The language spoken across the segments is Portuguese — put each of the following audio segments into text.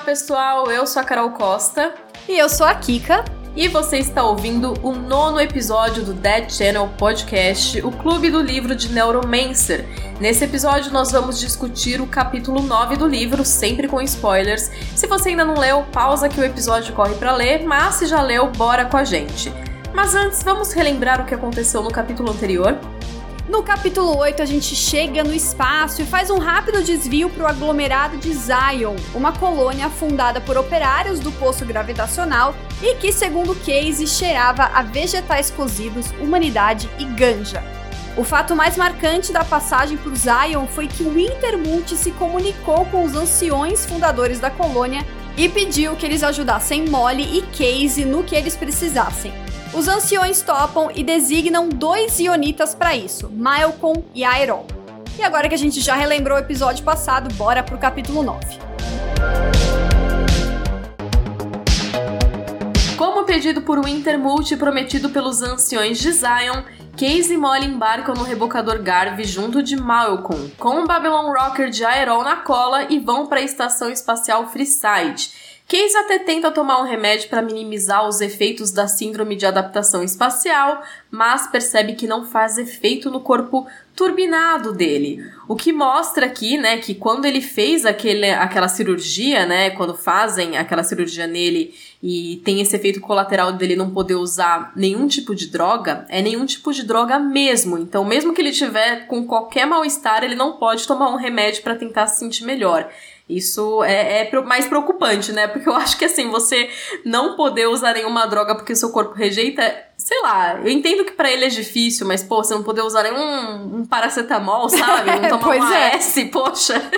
Olá, pessoal. Eu sou a Carol Costa. E eu sou a Kika. E você está ouvindo o nono episódio do Dead Channel Podcast, o clube do livro de Neuromancer. Nesse episódio, nós vamos discutir o capítulo 9 do livro, sempre com spoilers. Se você ainda não leu, pausa que o episódio corre para ler, mas se já leu, bora com a gente. Mas antes, vamos relembrar o que aconteceu no capítulo anterior? No capítulo 8, a gente chega no espaço e faz um rápido desvio para o aglomerado de Zion, uma colônia fundada por operários do poço gravitacional e que, segundo Casey, cheirava a vegetais cozidos, humanidade e ganja. O fato mais marcante da passagem por Zion foi que o Intermulti se comunicou com os anciões fundadores da colônia e pediu que eles ajudassem Molly e Casey no que eles precisassem. Os anciões topam e designam dois ionitas para isso, Malcolm e Aeron. E agora que a gente já relembrou o episódio passado, bora pro capítulo 9. Pedido por Wintermult prometido pelos anciões de Zion, Case e Molly embarcam no rebocador Garvey junto de Malcolm, com o Babylon Rocker de Aeron na cola e vão para a estação espacial Freeside Case até tenta tomar um remédio para minimizar os efeitos da síndrome de adaptação espacial, mas percebe que não faz efeito no corpo turbinado dele. O que mostra aqui, né, que quando ele fez aquele, aquela cirurgia, né, quando fazem aquela cirurgia nele e tem esse efeito colateral dele não poder usar nenhum tipo de droga, é nenhum tipo de droga mesmo. Então, mesmo que ele tiver com qualquer mal-estar, ele não pode tomar um remédio para tentar se sentir melhor. Isso é, é, mais preocupante, né? Porque eu acho que assim, você não poder usar nenhuma droga porque seu corpo rejeita, sei lá, eu entendo que para ele é difícil, mas pô, você não poder usar nenhum um paracetamol, sabe? Não tomar pois uma é. S, poxa.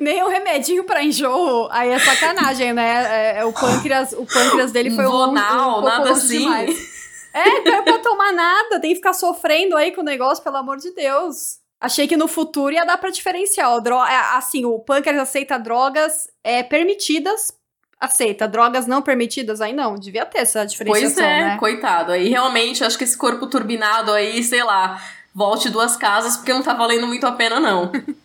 Nem um remedinho para enjoo, aí é sacanagem, né? É, é, o pâncreas, o pâncreas dele foi Vonal, um, um nada assim. Demais. É, não é pra tomar nada, tem que ficar sofrendo aí com o negócio, pelo amor de Deus. Achei que no futuro ia dar pra diferenciar. O dro é, assim, o Punkers aceita drogas é, permitidas, aceita. Drogas não permitidas, aí não. Devia ter essa diferenciação, Pois é, né? coitado. Aí realmente, acho que esse corpo turbinado aí, sei lá, volte duas casas, porque não tá valendo muito a pena, não.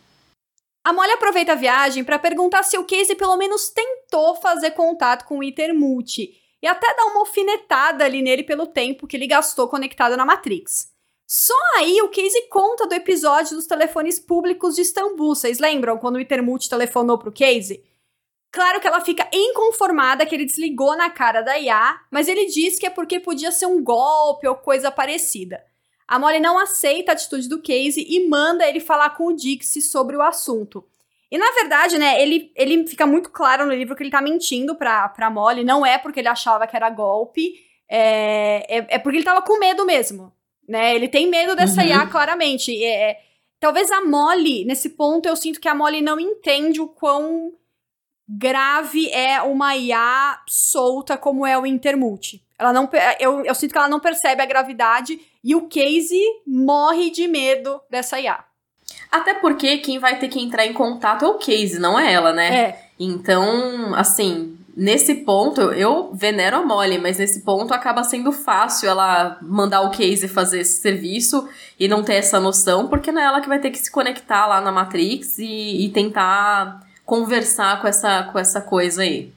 A Molly aproveita a viagem para perguntar se o Casey pelo menos tentou fazer contato com o Intermulti e até dar uma alfinetada ali nele pelo tempo que ele gastou conectado na Matrix. Só aí o Casey conta do episódio dos telefones públicos de Istambul. Vocês lembram quando o Intermult telefonou pro Casey? Claro que ela fica inconformada que ele desligou na cara da IA, mas ele diz que é porque podia ser um golpe ou coisa parecida. A Molly não aceita a atitude do Casey e manda ele falar com o Dixie sobre o assunto. E na verdade, né, ele, ele fica muito claro no livro que ele tá mentindo pra, pra Molly, não é porque ele achava que era golpe, é, é, é porque ele tava com medo mesmo né? Ele tem medo dessa uhum. IA, claramente. É, é, talvez a Molly, nesse ponto, eu sinto que a Molly não entende o quão grave é uma IA solta como é o Intermulti. Ela não, eu, eu sinto que ela não percebe a gravidade e o Casey morre de medo dessa IA. Até porque quem vai ter que entrar em contato é o Casey, não é ela, né? É. Então, assim, nesse ponto, eu venero a Molly, mas nesse ponto acaba sendo fácil ela mandar o Casey fazer esse serviço e não ter essa noção, porque não é ela que vai ter que se conectar lá na Matrix e, e tentar conversar com essa, com essa coisa aí.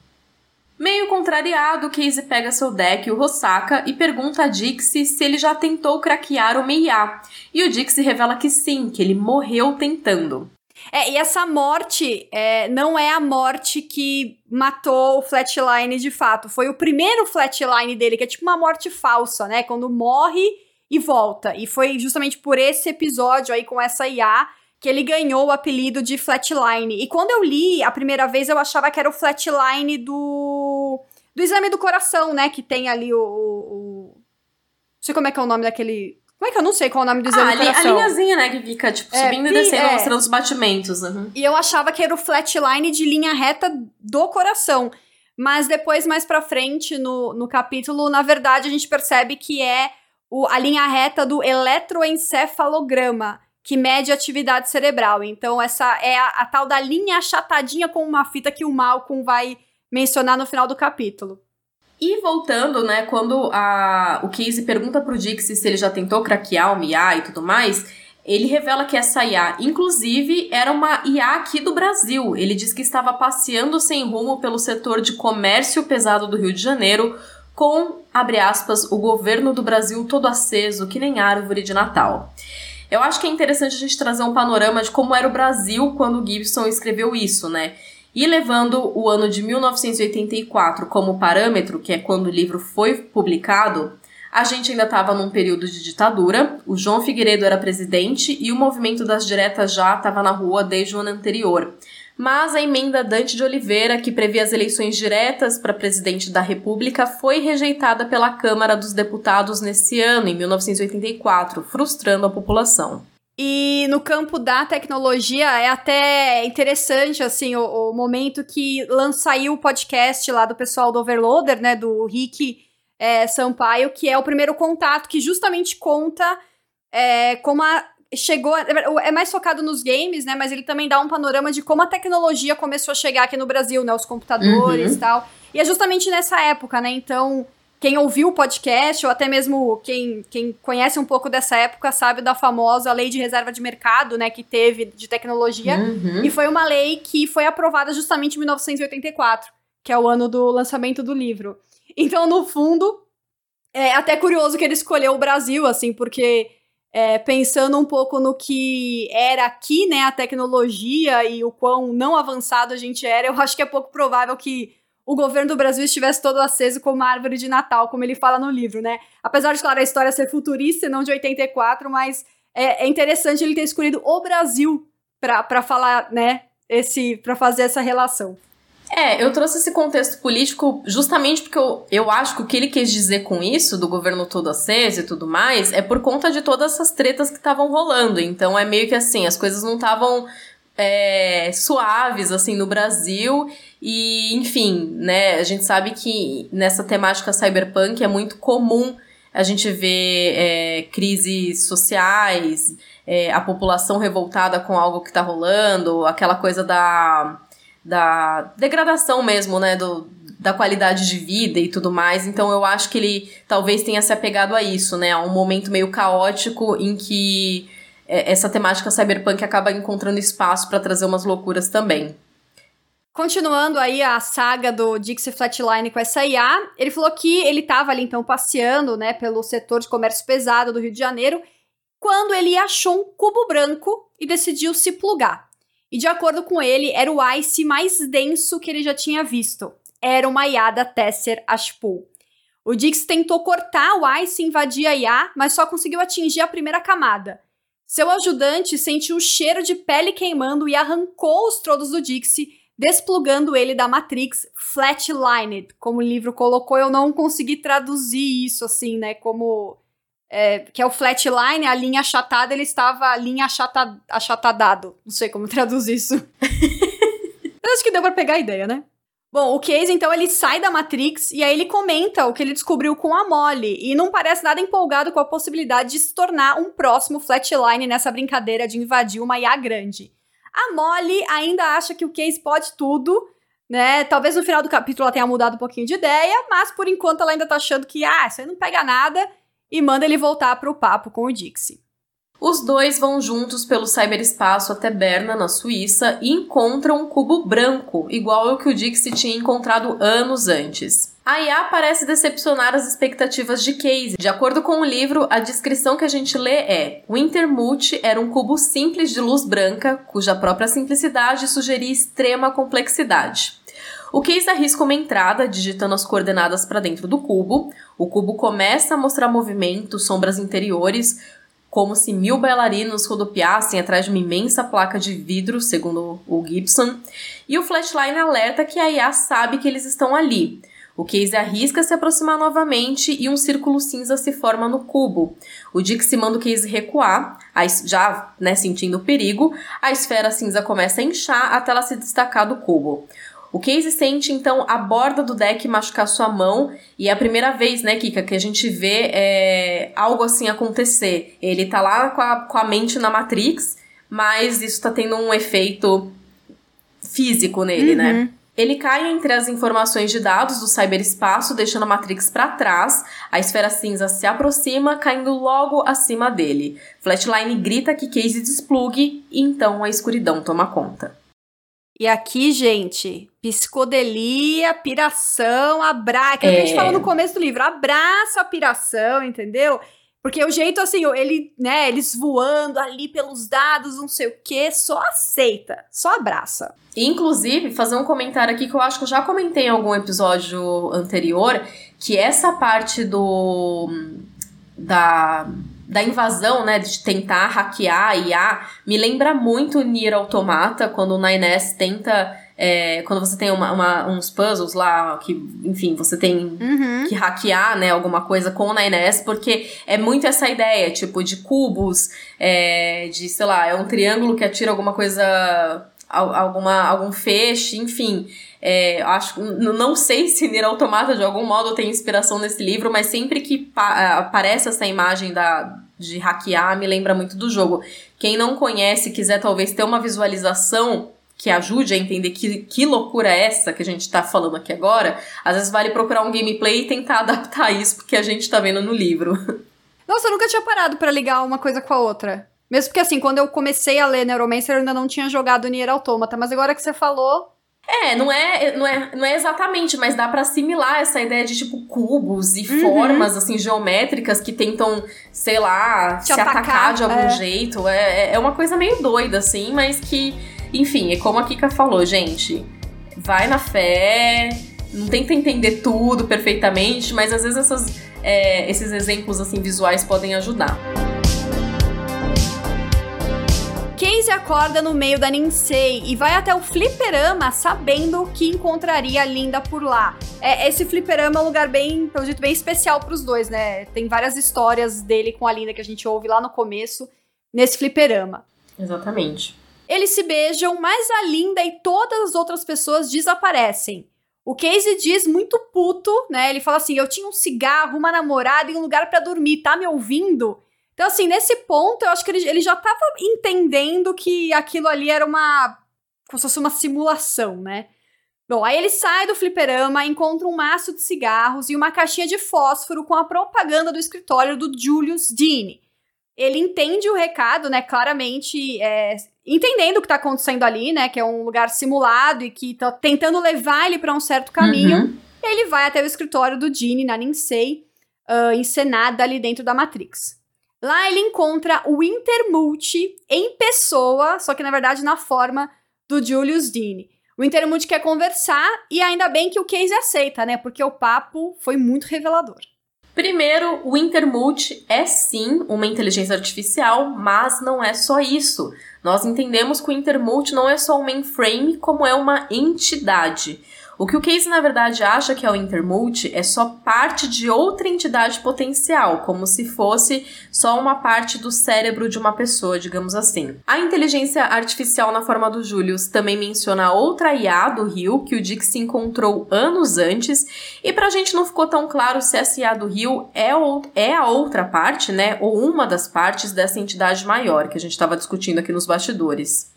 Meio contrariado, Casey pega seu deck, o Rosaka, e pergunta a Dixie se ele já tentou craquear o Meiya. E o Dixie revela que sim, que ele morreu tentando. É, e essa morte é, não é a morte que matou o Flatline de fato. Foi o primeiro Flatline dele, que é tipo uma morte falsa, né? Quando morre e volta. E foi justamente por esse episódio aí com essa IA que ele ganhou o apelido de Flatline. E quando eu li a primeira vez, eu achava que era o Flatline do. do exame do coração, né? Que tem ali o. o... Não sei como é que é o nome daquele como é que eu não sei qual é o nome do exame ah, do coração? A linhazinha, né, que fica, tipo, é, subindo e descendo, é. mostrando os batimentos. Uhum. E eu achava que era o flatline de linha reta do coração. Mas depois, mais pra frente, no, no capítulo, na verdade, a gente percebe que é o, a linha reta do eletroencefalograma, que mede a atividade cerebral. Então, essa é a, a tal da linha achatadinha com uma fita que o Malcolm vai mencionar no final do capítulo. E voltando, né, quando a, o Casey pergunta pro Dixie se ele já tentou craquear o Mia e tudo mais, ele revela que essa IA, inclusive, era uma IA aqui do Brasil. Ele diz que estava passeando sem rumo pelo setor de comércio pesado do Rio de Janeiro, com, abre aspas, o governo do Brasil todo aceso, que nem árvore de Natal. Eu acho que é interessante a gente trazer um panorama de como era o Brasil quando Gibson escreveu isso, né? E levando o ano de 1984 como parâmetro, que é quando o livro foi publicado, a gente ainda estava num período de ditadura, o João Figueiredo era presidente e o movimento das diretas já estava na rua desde o ano anterior. Mas a emenda Dante de Oliveira, que previa as eleições diretas para presidente da República, foi rejeitada pela Câmara dos Deputados nesse ano, em 1984, frustrando a população. E no campo da tecnologia é até interessante assim o, o momento que saiu o podcast lá do pessoal do Overloader, né, do Rick é, Sampaio, que é o primeiro contato que justamente conta é, como a, chegou. É mais focado nos games, né? Mas ele também dá um panorama de como a tecnologia começou a chegar aqui no Brasil, né? Os computadores uhum. e tal. E é justamente nessa época, né? Então, quem ouviu o podcast, ou até mesmo quem, quem conhece um pouco dessa época, sabe da famosa lei de reserva de mercado, né? Que teve de tecnologia. Uhum. E foi uma lei que foi aprovada justamente em 1984, que é o ano do lançamento do livro. Então, no fundo, é até curioso que ele escolheu o Brasil, assim, porque é, pensando um pouco no que era aqui, né, a tecnologia e o quão não avançado a gente era, eu acho que é pouco provável que o governo do Brasil estivesse todo aceso como uma árvore de Natal, como ele fala no livro, né? Apesar de, claro, a história ser futurista e não de 84, mas é, é interessante ele ter escolhido o Brasil para falar, né, esse para fazer essa relação. É, eu trouxe esse contexto político justamente porque eu, eu acho que o que ele quis dizer com isso, do governo todo aceso e tudo mais, é por conta de todas essas tretas que estavam rolando. Então é meio que assim, as coisas não estavam é, suaves assim no Brasil e enfim, né? A gente sabe que nessa temática cyberpunk é muito comum a gente ver é, crises sociais, é, a população revoltada com algo que tá rolando, aquela coisa da da degradação mesmo, né, do, da qualidade de vida e tudo mais. Então eu acho que ele talvez tenha se apegado a isso, né, a um momento meio caótico em que é, essa temática cyberpunk acaba encontrando espaço para trazer umas loucuras também. Continuando aí a saga do Dixie Flatline com essa IA, ele falou que ele estava ali então passeando, né, pelo setor de comércio pesado do Rio de Janeiro, quando ele achou um cubo branco e decidiu se plugar. E de acordo com ele, era o ice mais denso que ele já tinha visto. Era uma IA da Tesser Ashpool. O Dix tentou cortar o ice e invadir a IA, mas só conseguiu atingir a primeira camada. Seu ajudante sentiu o cheiro de pele queimando e arrancou os trodos do Dixie, desplugando ele da Matrix flatlined, como o livro colocou. Eu não consegui traduzir isso assim, né? Como é, que é o flatline, a linha achatada, ele estava a linha achata, achatadado. Não sei como traduzir isso. Acho que deu pra pegar a ideia, né? Bom, o Case, então, ele sai da Matrix e aí ele comenta o que ele descobriu com a Molly e não parece nada empolgado com a possibilidade de se tornar um próximo Flatline nessa brincadeira de invadir uma IA grande. A Molly ainda acha que o Case pode tudo, né? Talvez no final do capítulo ela tenha mudado um pouquinho de ideia, mas por enquanto ela ainda tá achando que, ah, isso aí não pega nada e manda ele voltar para o papo com o Dixie. Os dois vão juntos pelo cyberespaço até Berna, na Suíça, e encontram um cubo branco, igual ao que o Dixie tinha encontrado anos antes. A IA parece decepcionar as expectativas de Casey. De acordo com o livro, a descrição que a gente lê é: o Intermult era um cubo simples de luz branca, cuja própria simplicidade sugeria extrema complexidade. O Case arrisca uma entrada, digitando as coordenadas para dentro do cubo. O cubo começa a mostrar movimento, sombras interiores, como se mil bailarinos rodopiassem atrás de uma imensa placa de vidro, segundo o Gibson. E o flashline alerta que a IA sabe que eles estão ali. O Case arrisca se aproximar novamente e um círculo cinza se forma no cubo. O Dixie manda o Case recuar, já né, sentindo o perigo, a esfera cinza começa a inchar até ela se destacar do cubo. O Casey sente então a borda do deck machucar sua mão e é a primeira vez, né, Kika, que a gente vê é, algo assim acontecer. Ele tá lá com a, com a mente na Matrix, mas isso tá tendo um efeito físico nele, né? uhum. né? Ele cai entre as informações de dados do cyberespaço, deixando a Matrix para trás. A esfera cinza se aproxima, caindo logo acima dele. Flatline grita que Casey desplugue e então a escuridão toma conta. E aqui, gente, psicodelia, piração, abraça. É. que a gente falou no começo do livro. Abraça a piração, entendeu? Porque o jeito, assim, ele, né, eles voando ali pelos dados, não sei o quê, só aceita, só abraça. Inclusive, fazer um comentário aqui que eu acho que eu já comentei em algum episódio anterior, que essa parte do. da da invasão, né, de tentar hackear a IA, me lembra muito Nier Automata, quando o 9S tenta é, quando você tem uma, uma, uns puzzles lá, que, enfim, você tem uhum. que hackear, né, alguma coisa com o 9S, porque é muito essa ideia, tipo, de cubos, é, de, sei lá, é um triângulo que atira alguma coisa, alguma, algum feixe, enfim. É, acho, não sei se Nier Automata de algum modo tem inspiração nesse livro, mas sempre que aparece essa imagem da, de hackear, me lembra muito do jogo. Quem não conhece, quiser talvez ter uma visualização que ajude a entender que, que loucura é essa que a gente tá falando aqui agora, às vezes vale procurar um gameplay e tentar adaptar isso porque a gente tá vendo no livro. Nossa, eu nunca tinha parado para ligar uma coisa com a outra. Mesmo porque, assim, quando eu comecei a ler Neuromancer, eu ainda não tinha jogado Nier Automata. Mas agora que você falou, é, não é, não é, não é exatamente, mas dá para assimilar essa ideia de tipo cubos e uhum. formas assim geométricas que tentam, sei lá, Te se atacar, atacar de algum é. jeito. É, é uma coisa meio doida assim, mas que, enfim, é como a Kika falou, gente, vai na fé, não tenta entender tudo perfeitamente, mas às vezes essas, é, esses exemplos assim visuais podem ajudar. Casey acorda no meio da Ninsei e vai até o fliperama sabendo que encontraria a Linda por lá. É, esse fliperama é um lugar bem, pelo jeito, bem especial para os dois, né? Tem várias histórias dele com a Linda que a gente ouve lá no começo, nesse fliperama. Exatamente. Eles se beijam, mas a Linda e todas as outras pessoas desaparecem. O Casey diz muito puto, né? Ele fala assim: Eu tinha um cigarro, uma namorada e um lugar para dormir, tá me ouvindo? Então, assim, nesse ponto, eu acho que ele, ele já tava entendendo que aquilo ali era uma. como se fosse uma simulação, né? Bom, aí ele sai do fliperama, encontra um maço de cigarros e uma caixinha de fósforo com a propaganda do escritório do Julius Dean. Ele entende o recado, né? Claramente, é, entendendo o que tá acontecendo ali, né? Que é um lugar simulado e que tá tentando levar ele para um certo caminho. Uhum. Ele vai até o escritório do Dean na Ninsei, uh, encenada ali dentro da Matrix. Lá ele encontra o Intermulti em pessoa, só que na verdade na forma do Julius Dean. O Intermulti quer conversar e ainda bem que o Case aceita, né? Porque o papo foi muito revelador. Primeiro, o Intermulti é sim uma inteligência artificial, mas não é só isso. Nós entendemos que o Intermulti não é só um mainframe, como é uma entidade. O que o Case na verdade acha que é o Intermulti é só parte de outra entidade potencial, como se fosse só uma parte do cérebro de uma pessoa, digamos assim. A inteligência artificial na forma do Julius também menciona outra IA do Rio que o Dick se encontrou anos antes, e pra gente não ficou tão claro se essa IA do Rio é, é a outra parte, né, ou uma das partes dessa entidade maior que a gente estava discutindo aqui nos bastidores.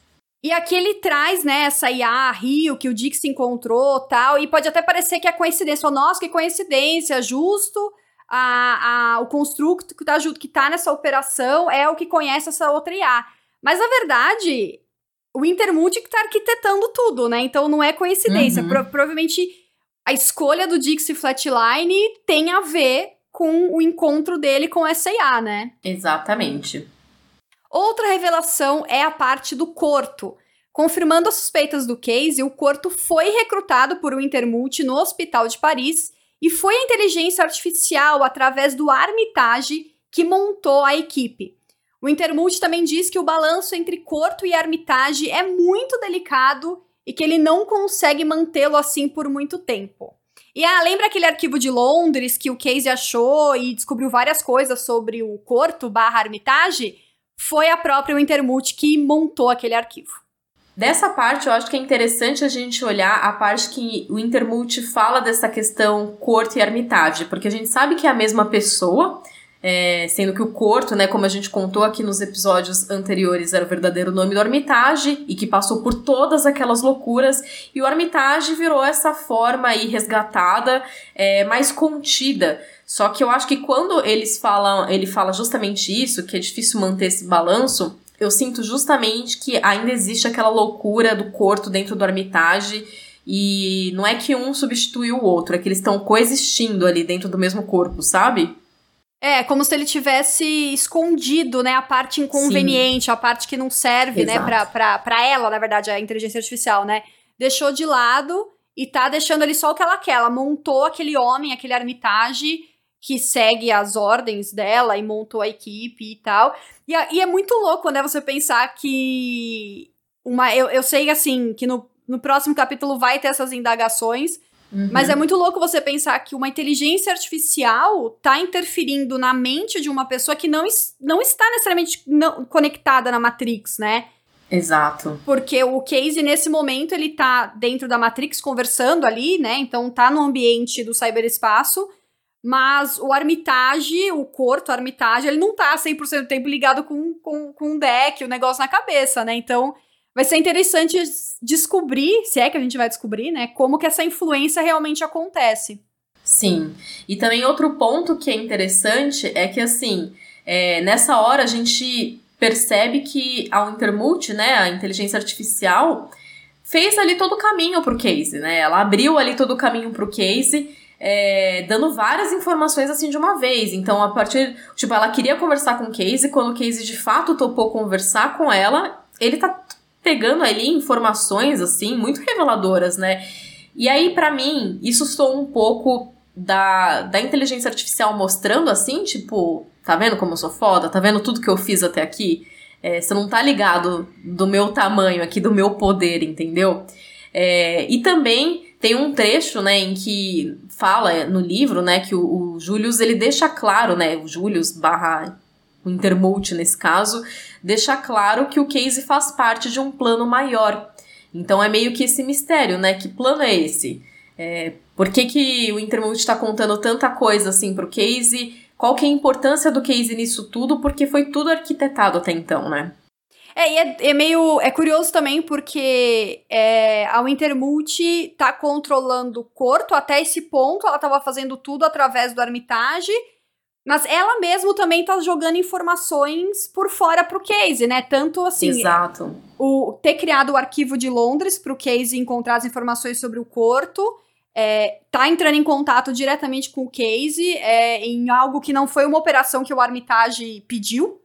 E aqui ele traz, né, essa IA, Rio, que o Dick se encontrou tal, e pode até parecer que é coincidência, ou nossa, que coincidência, justo a, a, o construto que tá, que tá nessa operação é o que conhece essa outra IA. Mas, na verdade, o Intermulti que tá arquitetando tudo, né? Então não é coincidência. Uhum. Pro, provavelmente a escolha do Dixie Flatline tem a ver com o encontro dele com essa IA, né? Exatamente. Outra revelação é a parte do Corto. Confirmando as suspeitas do case, o Corto foi recrutado por um Intermulti no Hospital de Paris e foi a inteligência artificial através do Armitage que montou a equipe. O Intermulti também diz que o balanço entre Corto e Armitage é muito delicado e que ele não consegue mantê-lo assim por muito tempo. E ah, lembra aquele arquivo de Londres que o Casey achou e descobriu várias coisas sobre o Corto barra Armitage? Foi a própria Intermulti que montou aquele arquivo. Dessa parte, eu acho que é interessante a gente olhar a parte que o Intermulti fala dessa questão corte e ermitagem, porque a gente sabe que é a mesma pessoa, é, sendo que o Corto, né, como a gente contou aqui nos episódios anteriores, era o verdadeiro nome do Armitage e que passou por todas aquelas loucuras, e o Armitage virou essa forma aí resgatada, é, mais contida. Só que eu acho que quando eles falam, ele fala justamente isso, que é difícil manter esse balanço, eu sinto justamente que ainda existe aquela loucura do Corto dentro do Armitage e não é que um substitui o outro, é que eles estão coexistindo ali dentro do mesmo corpo, sabe? É, como se ele tivesse escondido, né, a parte inconveniente, Sim. a parte que não serve, Exato. né, pra, pra, pra ela, na verdade, a inteligência artificial, né? Deixou de lado e tá deixando ali só o que ela quer. Ela montou aquele homem, aquele armitage que segue as ordens dela e montou a equipe e tal. E, e é muito louco, né, você pensar que uma. Eu, eu sei, assim, que no no próximo capítulo vai ter essas indagações. Uhum. Mas é muito louco você pensar que uma inteligência artificial tá interferindo na mente de uma pessoa que não, não está necessariamente não, conectada na Matrix, né? Exato. Porque o Casey, nesse momento, ele tá dentro da Matrix conversando ali, né? Então tá no ambiente do cyberespaço. Mas o Armitage, o Corto, Armitage, ele não tá 100% do tempo ligado com, com, com um deck, o um negócio na cabeça, né? Então vai ser interessante descobrir, se é que a gente vai descobrir, né, como que essa influência realmente acontece. Sim. E também outro ponto que é interessante é que, assim, é, nessa hora a gente percebe que a Intermult, né, a inteligência artificial, fez ali todo o caminho pro case, né? Ela abriu ali todo o caminho pro case, é, dando várias informações assim de uma vez. Então, a partir. Tipo, ela queria conversar com o case, quando o case de fato topou conversar com ela, ele tá pegando ali informações assim muito reveladoras, né? E aí para mim isso sou um pouco da, da inteligência artificial mostrando assim, tipo, tá vendo como eu sou foda? Tá vendo tudo que eu fiz até aqui? É, você não tá ligado do meu tamanho aqui, do meu poder, entendeu? É, e também tem um trecho, né, em que fala no livro, né, que o, o Julius, ele deixa claro, né, o Julius barra o Intermult nesse caso, deixa claro que o Casey faz parte de um plano maior. Então é meio que esse mistério, né? Que plano é esse? É, por que, que o Intermult está contando tanta coisa assim pro Casey? Qual que é a importância do Casey nisso tudo? Porque foi tudo arquitetado até então, né? É, e é, é, meio. É curioso também porque é, a Wintermult tá controlando o Corto até esse ponto, ela tava fazendo tudo através do Armitage. Mas ela mesmo também tá jogando informações por fora pro Case, né? Tanto assim. Exato. O, ter criado o arquivo de Londres pro Case encontrar as informações sobre o Corto. É, tá entrando em contato diretamente com o Case é, em algo que não foi uma operação que o Armitage pediu.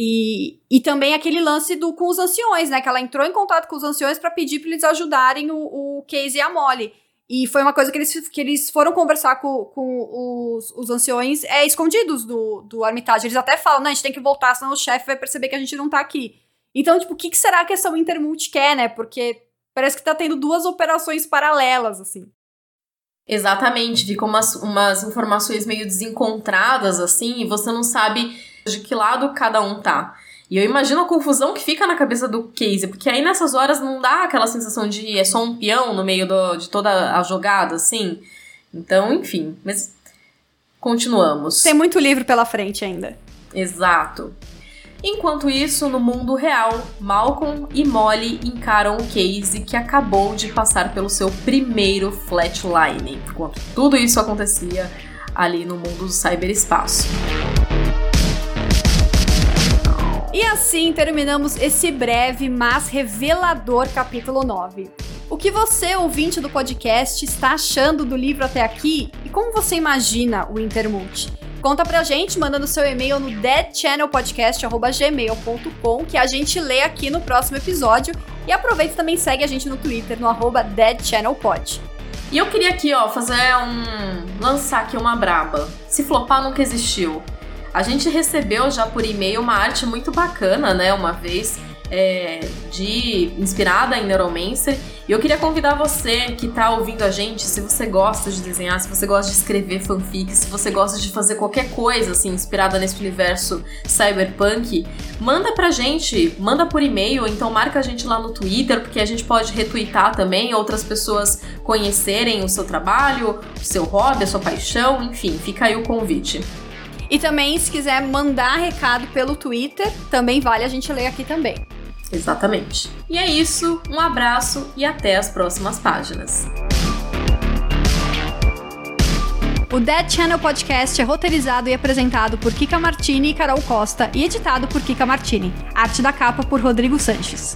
E, e também aquele lance do com os anciões, né? Que ela entrou em contato com os anciões para pedir para eles ajudarem o, o Case e a Molly. E foi uma coisa que eles, que eles foram conversar com, com os, os anciões é, escondidos do, do Armitage. Eles até falam, não, a gente tem que voltar, senão o chefe vai perceber que a gente não tá aqui. Então, tipo, o que, que será que essa Intermult quer, né? Porque parece que tá tendo duas operações paralelas, assim. Exatamente, ficam umas, umas informações meio desencontradas, assim, e você não sabe de que lado cada um tá. E eu imagino a confusão que fica na cabeça do Casey, porque aí nessas horas não dá aquela sensação de é só um peão no meio do, de toda a jogada, assim. Então, enfim, mas continuamos. Tem muito livro pela frente ainda. Exato. Enquanto isso, no mundo real, Malcolm e Molly encaram o Casey que acabou de passar pelo seu primeiro flatline, enquanto tudo isso acontecia ali no mundo do cyberespaço. E assim terminamos esse breve, mas revelador capítulo 9. O que você, ouvinte do podcast, está achando do livro até aqui e como você imagina o Intermult? Conta pra gente mandando seu e-mail no deadchannelpodcast.gmail.com que a gente lê aqui no próximo episódio e aproveita e também segue a gente no Twitter no arroba deadchannelpod. E eu queria aqui, ó, fazer um... lançar aqui uma braba. Se flopar nunca existiu. A gente recebeu já por e-mail uma arte muito bacana, né, uma vez, é, de inspirada em Neuromancer. E eu queria convidar você que está ouvindo a gente, se você gosta de desenhar, se você gosta de escrever fanfic, se você gosta de fazer qualquer coisa assim inspirada nesse universo cyberpunk, manda pra gente, manda por e-mail, então marca a gente lá no Twitter, porque a gente pode retweetar também, outras pessoas conhecerem o seu trabalho, o seu hobby, a sua paixão, enfim, fica aí o convite. E também, se quiser mandar recado pelo Twitter, também vale a gente ler aqui também. Exatamente. E é isso, um abraço e até as próximas páginas. O Dead Channel Podcast é roteirizado e apresentado por Kika Martini e Carol Costa e editado por Kika Martini. Arte da capa por Rodrigo Sanches.